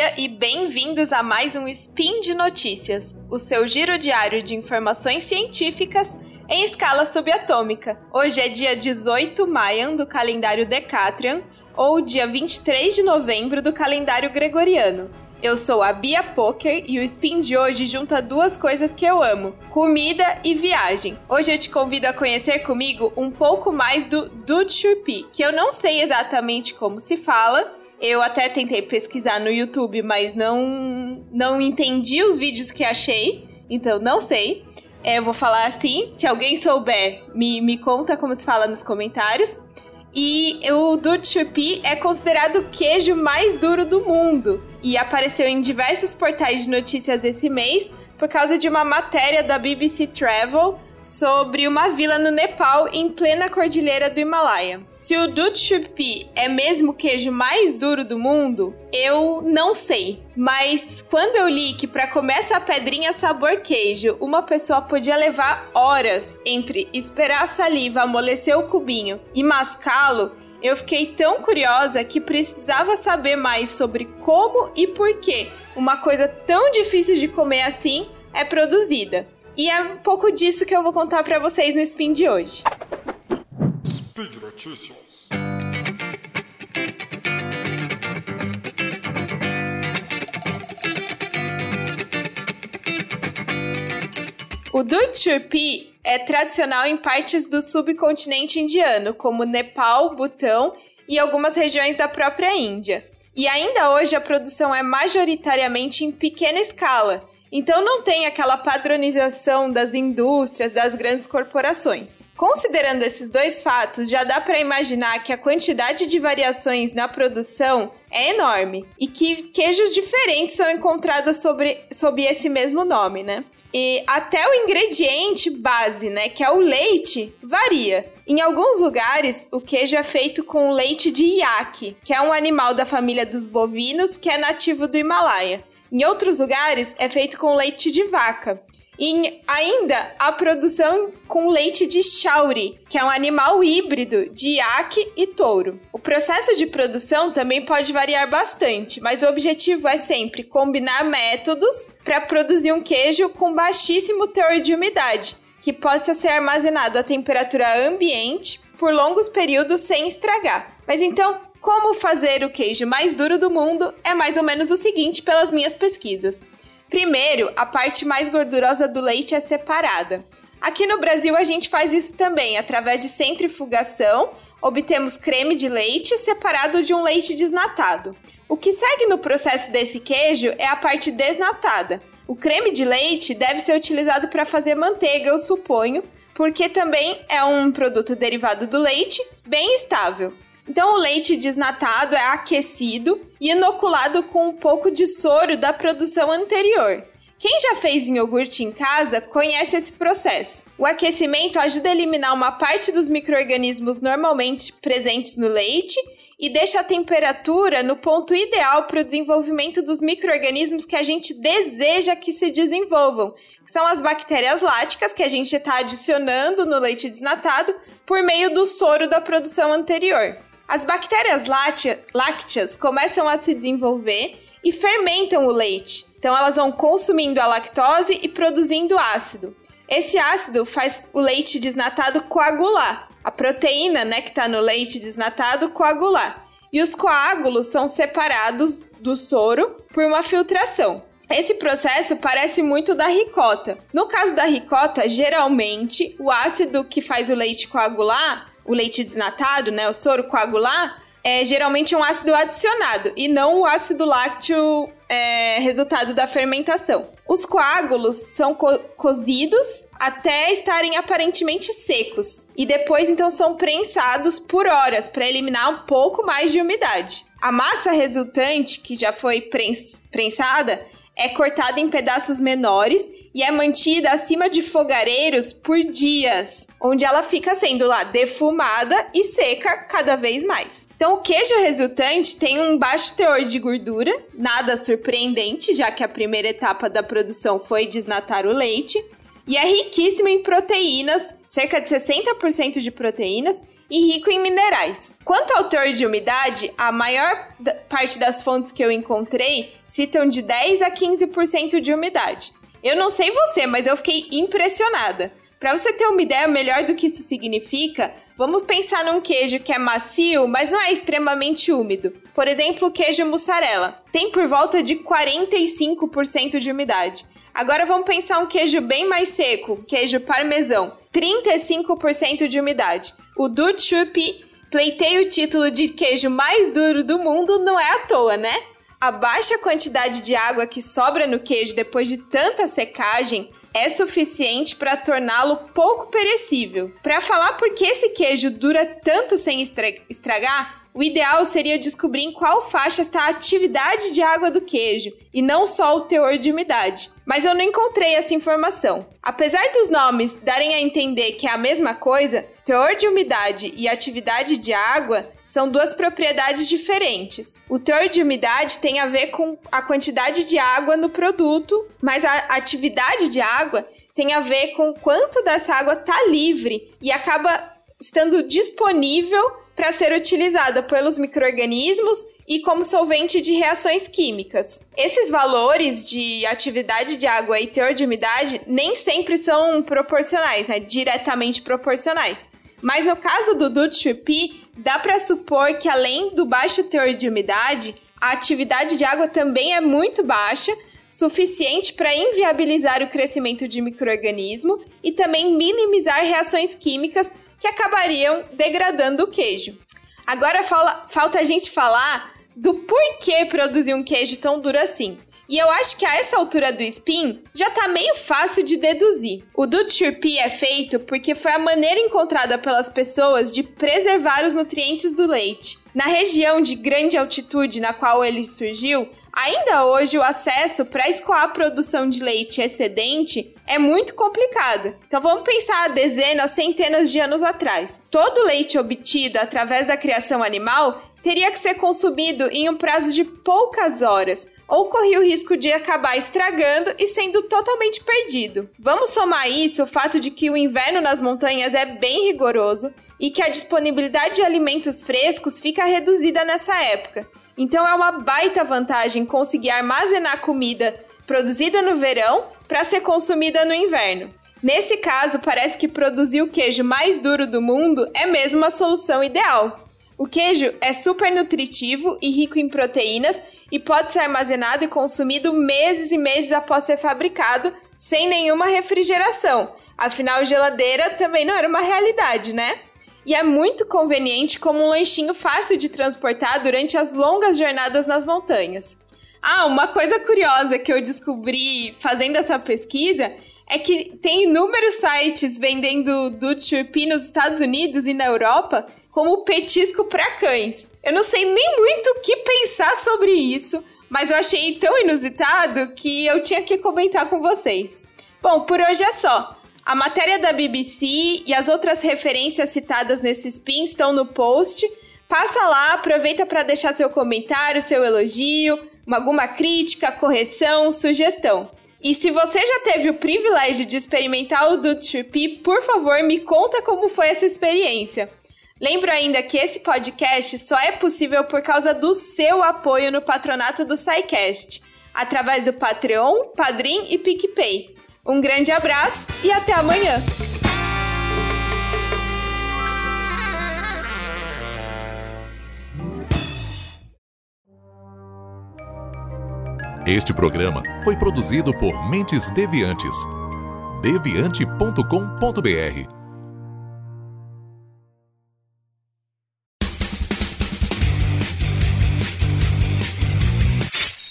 dia e bem-vindos a mais um Spin de Notícias, o seu giro diário de informações científicas em escala subatômica. Hoje é dia 18 maio do calendário Decatrian ou dia 23 de novembro do calendário gregoriano. Eu sou a Bia Poker e o Spin de hoje junta duas coisas que eu amo: comida e viagem. Hoje eu te convido a conhecer comigo um pouco mais do Dude Churpi, que eu não sei exatamente como se fala. Eu até tentei pesquisar no YouTube, mas não não entendi os vídeos que achei, então não sei. É, eu vou falar assim, se alguém souber, me, me conta como se fala nos comentários. E o Dutch é considerado o queijo mais duro do mundo e apareceu em diversos portais de notícias esse mês por causa de uma matéria da BBC Travel sobre uma vila no Nepal em plena cordilheira do Himalaia. Se o Dutchupi é mesmo o queijo mais duro do mundo, eu não sei. Mas quando eu li que para comer essa pedrinha sabor queijo, uma pessoa podia levar horas entre esperar a saliva amolecer o cubinho e mascá-lo, eu fiquei tão curiosa que precisava saber mais sobre como e por que uma coisa tão difícil de comer assim é produzida. E é um pouco disso que eu vou contar para vocês no Spin de hoje. Speed Notícias. O Dud Churpi é tradicional em partes do subcontinente indiano, como Nepal, Butão e algumas regiões da própria Índia. E ainda hoje a produção é majoritariamente em pequena escala, então não tem aquela padronização das indústrias, das grandes corporações. Considerando esses dois fatos, já dá para imaginar que a quantidade de variações na produção é enorme e que queijos diferentes são encontrados sobre, sob esse mesmo nome, né? E até o ingrediente base, né, que é o leite, varia. Em alguns lugares, o queijo é feito com leite de iaque, que é um animal da família dos bovinos que é nativo do Himalaia. Em outros lugares, é feito com leite de vaca. E ainda a produção com leite de chauri, que é um animal híbrido de iaque e touro. O processo de produção também pode variar bastante, mas o objetivo é sempre combinar métodos para produzir um queijo com baixíssimo teor de umidade, que possa ser armazenado a temperatura ambiente por longos períodos sem estragar. Mas então, como fazer o queijo mais duro do mundo é mais ou menos o seguinte pelas minhas pesquisas. Primeiro, a parte mais gordurosa do leite é separada. Aqui no Brasil a gente faz isso também, através de centrifugação, obtemos creme de leite separado de um leite desnatado. O que segue no processo desse queijo é a parte desnatada. O creme de leite deve ser utilizado para fazer manteiga, eu suponho, porque também é um produto derivado do leite, bem estável. Então, o leite desnatado é aquecido e inoculado com um pouco de soro da produção anterior. Quem já fez iogurte em casa conhece esse processo. O aquecimento ajuda a eliminar uma parte dos micro-organismos normalmente presentes no leite e deixa a temperatura no ponto ideal para o desenvolvimento dos micro-organismos que a gente deseja que se desenvolvam, que são as bactérias láticas que a gente está adicionando no leite desnatado por meio do soro da produção anterior. As bactérias lácteas começam a se desenvolver e fermentam o leite. Então elas vão consumindo a lactose e produzindo ácido. Esse ácido faz o leite desnatado coagular. A proteína, né, que está no leite desnatado coagular. E os coágulos são separados do soro por uma filtração. Esse processo parece muito da ricota. No caso da ricota, geralmente o ácido que faz o leite coagular o leite desnatado, né, o soro coagular, é geralmente um ácido adicionado e não o ácido lácteo é, resultado da fermentação. Os coágulos são co cozidos até estarem aparentemente secos e depois então são prensados por horas para eliminar um pouco mais de umidade. A massa resultante, que já foi prens prensada, é cortada em pedaços menores e é mantida acima de fogareiros por dias onde ela fica sendo lá defumada e seca cada vez mais. Então, o queijo resultante tem um baixo teor de gordura, nada surpreendente, já que a primeira etapa da produção foi desnatar o leite, e é riquíssimo em proteínas, cerca de 60% de proteínas, e rico em minerais. Quanto ao teor de umidade, a maior parte das fontes que eu encontrei citam de 10 a 15% de umidade. Eu não sei você, mas eu fiquei impressionada. Para você ter uma ideia melhor do que isso significa, vamos pensar num queijo que é macio, mas não é extremamente úmido. Por exemplo, o queijo mussarela. Tem por volta de 45% de umidade. Agora vamos pensar um queijo bem mais seco, queijo parmesão. 35% de umidade. O Duchupi pleiteia o título de queijo mais duro do mundo não é à toa, né? A baixa quantidade de água que sobra no queijo depois de tanta secagem é suficiente para torná-lo pouco perecível. Para falar por que esse queijo dura tanto sem estragar, o ideal seria descobrir em qual faixa está a atividade de água do queijo e não só o teor de umidade. Mas eu não encontrei essa informação. Apesar dos nomes darem a entender que é a mesma coisa, teor de umidade e atividade de água são duas propriedades diferentes. O teor de umidade tem a ver com a quantidade de água no produto, mas a atividade de água tem a ver com quanto dessa água está livre e acaba estando disponível para ser utilizada pelos micro-organismos e como solvente de reações químicas. Esses valores de atividade de água e teor de umidade nem sempre são proporcionais, né? diretamente proporcionais. Mas no caso do Dutchupi, dá para supor que além do baixo teor de umidade, a atividade de água também é muito baixa, suficiente para inviabilizar o crescimento de microorganismo e também minimizar reações químicas que acabariam degradando o queijo. Agora fala, falta a gente falar do porquê produzir um queijo tão duro assim. E eu acho que a essa altura do spin já tá meio fácil de deduzir. O Dutchurpee é feito porque foi a maneira encontrada pelas pessoas de preservar os nutrientes do leite. Na região de grande altitude na qual ele surgiu, Ainda hoje, o acesso para escoar a produção de leite excedente é muito complicado. Então vamos pensar dezenas, centenas de anos atrás. Todo leite obtido através da criação animal teria que ser consumido em um prazo de poucas horas, ou corria o risco de acabar estragando e sendo totalmente perdido. Vamos somar isso o fato de que o inverno nas montanhas é bem rigoroso e que a disponibilidade de alimentos frescos fica reduzida nessa época. Então é uma baita vantagem conseguir armazenar comida produzida no verão para ser consumida no inverno. Nesse caso, parece que produzir o queijo mais duro do mundo é mesmo a solução ideal. O queijo é super nutritivo e rico em proteínas e pode ser armazenado e consumido meses e meses após ser fabricado, sem nenhuma refrigeração. Afinal, geladeira também não era uma realidade, né? E é muito conveniente como um lanchinho fácil de transportar durante as longas jornadas nas montanhas. Ah, uma coisa curiosa que eu descobri fazendo essa pesquisa é que tem inúmeros sites vendendo Dutch nos Estados Unidos e na Europa como petisco para cães. Eu não sei nem muito o que pensar sobre isso, mas eu achei tão inusitado que eu tinha que comentar com vocês. Bom, por hoje é só. A matéria da BBC e as outras referências citadas nesse spin estão no post. Passa lá, aproveita para deixar seu comentário, seu elogio, alguma crítica, correção, sugestão. E se você já teve o privilégio de experimentar o Dude por favor, me conta como foi essa experiência. Lembro ainda que esse podcast só é possível por causa do seu apoio no patronato do SciCast, através do Patreon, Padrim e PicPay. Um grande abraço e até amanhã! Este programa foi produzido por Mentes Deviantes. deviante.com.br